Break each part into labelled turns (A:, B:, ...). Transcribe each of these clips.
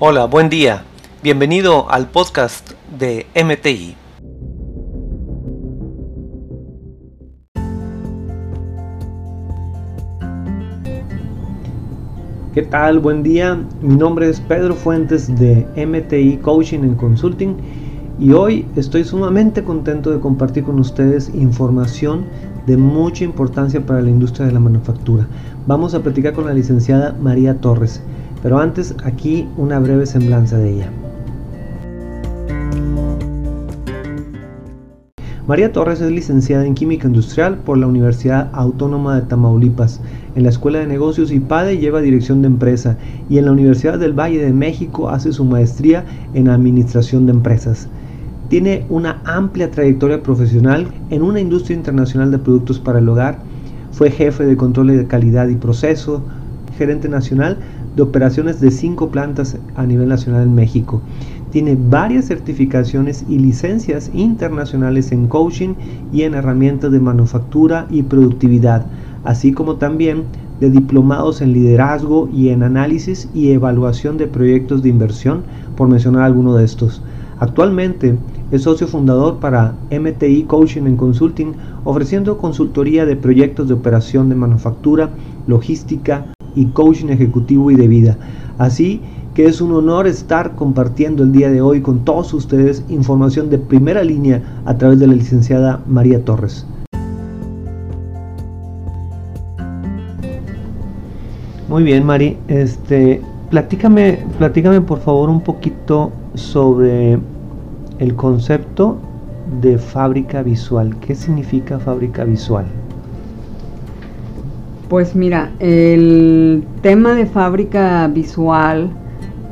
A: Hola, buen día. Bienvenido al podcast de MTI. ¿Qué tal? Buen día. Mi nombre es Pedro Fuentes de MTI Coaching and Consulting y hoy estoy sumamente contento de compartir con ustedes información de mucha importancia para la industria de la manufactura. Vamos a platicar con la licenciada María Torres. Pero antes, aquí una breve semblanza de ella. María Torres es licenciada en Química Industrial por la Universidad Autónoma de Tamaulipas. En la Escuela de Negocios IPADE lleva dirección de empresa y en la Universidad del Valle de México hace su maestría en Administración de Empresas. Tiene una amplia trayectoria profesional en una industria internacional de productos para el hogar. Fue jefe de control de calidad y proceso, gerente nacional de operaciones de cinco plantas a nivel nacional en México. Tiene varias certificaciones y licencias internacionales en coaching y en herramientas de manufactura y productividad, así como también de diplomados en liderazgo y en análisis y evaluación de proyectos de inversión, por mencionar alguno de estos. Actualmente es socio fundador para MTI Coaching and Consulting, ofreciendo consultoría de proyectos de operación de manufactura, logística, y coaching ejecutivo y de vida. Así que es un honor estar compartiendo el día de hoy con todos ustedes información de primera línea a través de la licenciada María Torres. Muy bien, Mari, este, platícame, platícame por favor un poquito sobre el concepto de fábrica visual. ¿Qué significa fábrica visual?
B: Pues mira, el tema de fábrica visual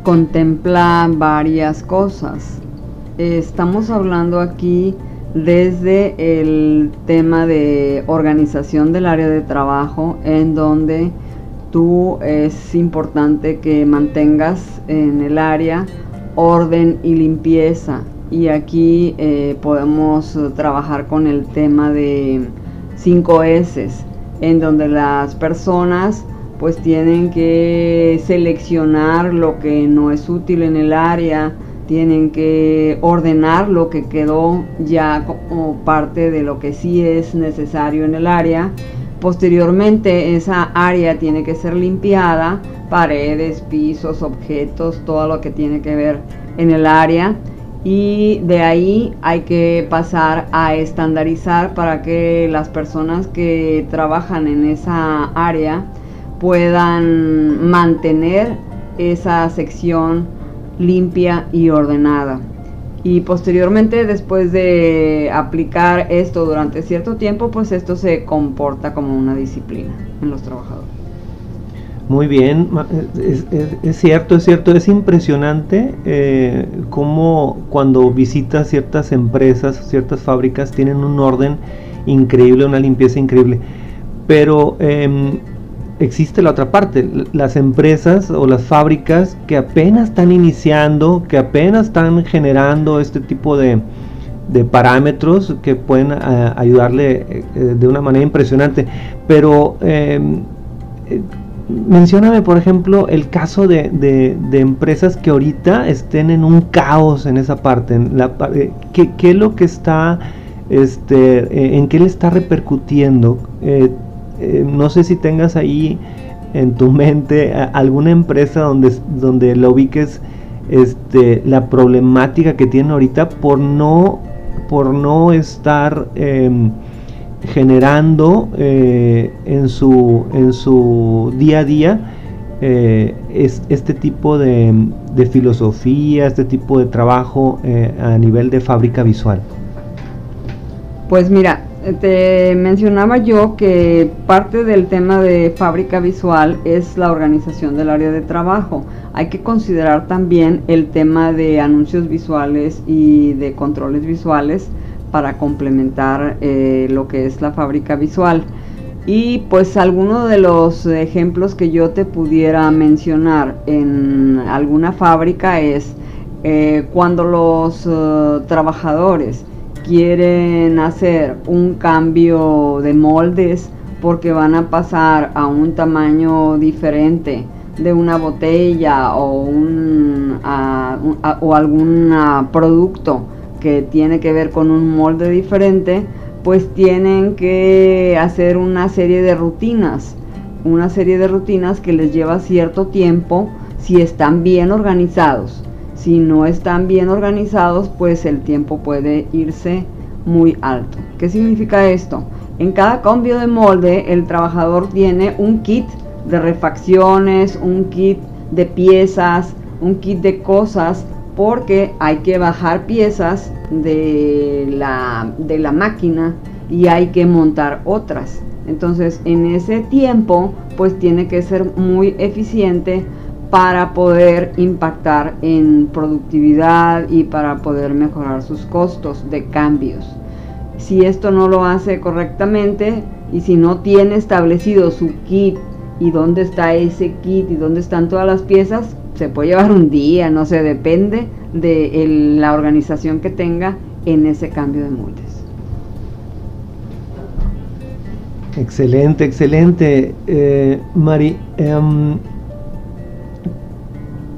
B: contempla varias cosas. Estamos hablando aquí desde el tema de organización del área de trabajo, en donde tú es importante que mantengas en el área orden y limpieza. Y aquí eh, podemos trabajar con el tema de 5 S en donde las personas pues tienen que seleccionar lo que no es útil en el área, tienen que ordenar lo que quedó ya como parte de lo que sí es necesario en el área. Posteriormente esa área tiene que ser limpiada, paredes, pisos, objetos, todo lo que tiene que ver en el área y de ahí hay que pasar a estandarizar para que las personas que trabajan en esa área puedan mantener esa sección limpia y ordenada. Y posteriormente, después de aplicar esto durante cierto tiempo, pues esto se comporta como una disciplina en los trabajadores.
A: Muy bien, es, cierto, es cierto, es impresionante eh, cómo cuando visitas ciertas empresas, ciertas fábricas, tienen un orden increíble, una limpieza increíble. Pero em, existe la otra parte, las empresas o las fábricas que apenas están iniciando, que apenas están generando este tipo de, parámetros que pueden eh, ayudarle eh, de una manera impresionante. Pero em, mencióname, por ejemplo, el caso de, de, empresas que ahorita estén en un caos en esa parte. En la, eh, ¿qué, ¿qué, es lo que está, este, eh, en qué le está repercutiendo? Eh, no sé si tengas ahí en tu mente alguna empresa donde, donde lo ubiques este, la problemática que tiene ahorita por no, por no estar... Generando eh, en, su, en su día a día eh, es, este tipo de, filosofía, este tipo de trabajo eh, a nivel de fábrica visual?
B: Pues mira, te mencionaba yo que parte del tema de fábrica visual es la organización del área de trabajo. Hay que considerar también el tema de anuncios visuales y de controles visuales para complementar eh, lo que es la fábrica visual. Y pues algunos de los ejemplos que yo te pudiera mencionar en alguna fábrica es eh, cuando los eh, trabajadores quieren hacer un cambio de moldes porque van a pasar a un tamaño diferente de una botella o un algún, o algún producto que tiene que ver con un molde diferente, pues tienen que hacer una serie de rutinas, una serie de rutinas que les lleva cierto tiempo si están bien organizados. Si no están bien organizados, pues el tiempo puede irse muy alto. ¿Qué significa esto? En cada cambio de molde, el trabajador tiene un kit de refacciones, un kit de piezas, un kit de cosas, porque hay que bajar piezas de la, de la máquina y hay que montar otras. Entonces, en ese tiempo, pues tiene que ser muy eficiente para poder impactar en productividad y para poder mejorar sus costos de cambios. Si esto no lo hace correctamente y si no tiene establecido su kit y dónde está ese kit y dónde están todas las piezas, se puede llevar un día, no sé, depende de la organización que tenga en ese cambio de moldes.
A: Excelente, excelente. Eh, Mari, em,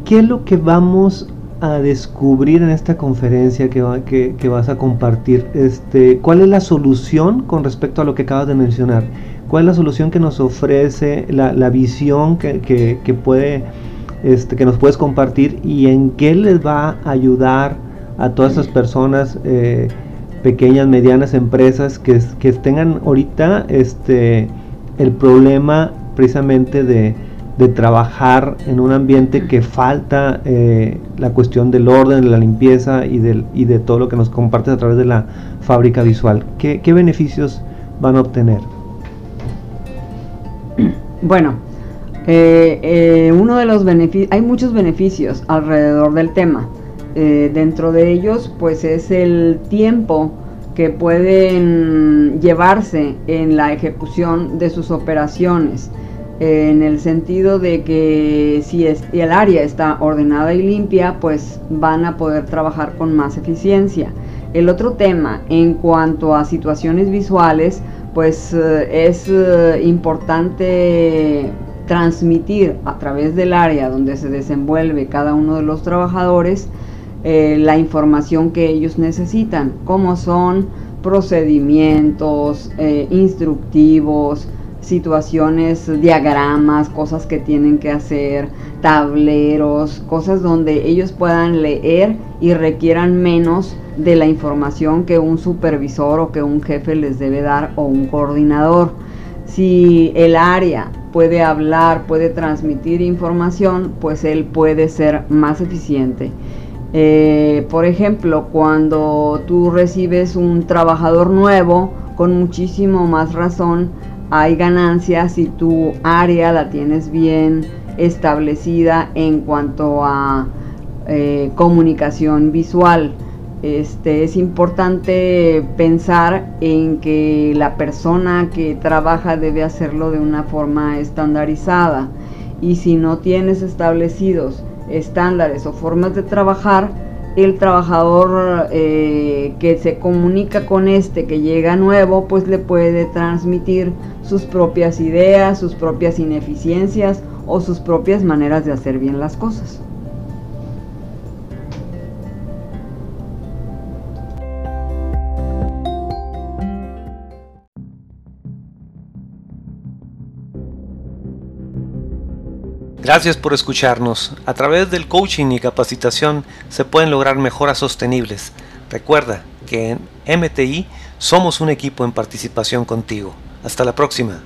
A: ¿qué es lo que vamos a descubrir en esta conferencia que, que, vas a compartir? Este, ¿Cuál es la solución con respecto a lo que acabas de mencionar? ¿Cuál es la solución que nos ofrece, la, la visión que, que, puede, este, que nos puedes compartir y en qué les va a ayudar a todas esas personas, eh, pequeñas, medianas empresas que, que tengan ahorita este, el problema precisamente de, de trabajar en un ambiente que falta eh, la cuestión del orden, de la limpieza y, del, y de todo lo que nos compartes a través de la fábrica visual. ¿Qué, beneficios van a obtener?
B: Bueno, eh, eh, uno de los beneficios, hay muchos beneficios alrededor del tema. dentro de ellos, pues es el tiempo que pueden llevarse en la ejecución de sus operaciones en el sentido de que si el área está ordenada y limpia, pues van a poder trabajar con más eficiencia. El otro tema, en cuanto a situaciones visuales, pues eh, es eh, importante transmitir a través del área donde se desenvuelve cada uno de los trabajadores eh, la información que ellos necesitan, como son procedimientos, instructivos, situaciones, diagramas, cosas que tienen que hacer, tableros, cosas donde ellos puedan leer y requieran menos de la información que un supervisor o que un jefe les debe dar o un coordinador. Si el área puede hablar, puede transmitir información, pues él puede ser más eficiente. Eh, por ejemplo, cuando tú recibes un trabajador nuevo, con muchísimo más razón, hay ganancias si tu área la tienes bien establecida en cuanto a eh, comunicación visual. Este, es importante pensar en que la persona que trabaja debe hacerlo de una forma estandarizada y si no tienes establecidos estándares o formas de trabajar, el trabajador eh, que se comunica con este que llega nuevo, pues le puede transmitir sus propias ideas, sus propias ineficiencias o sus propias maneras de hacer bien las cosas.
A: Gracias por escucharnos. A través del coaching y capacitación se pueden lograr mejoras sostenibles. Recuerda que en MTI somos un equipo en participación contigo. Hasta la próxima.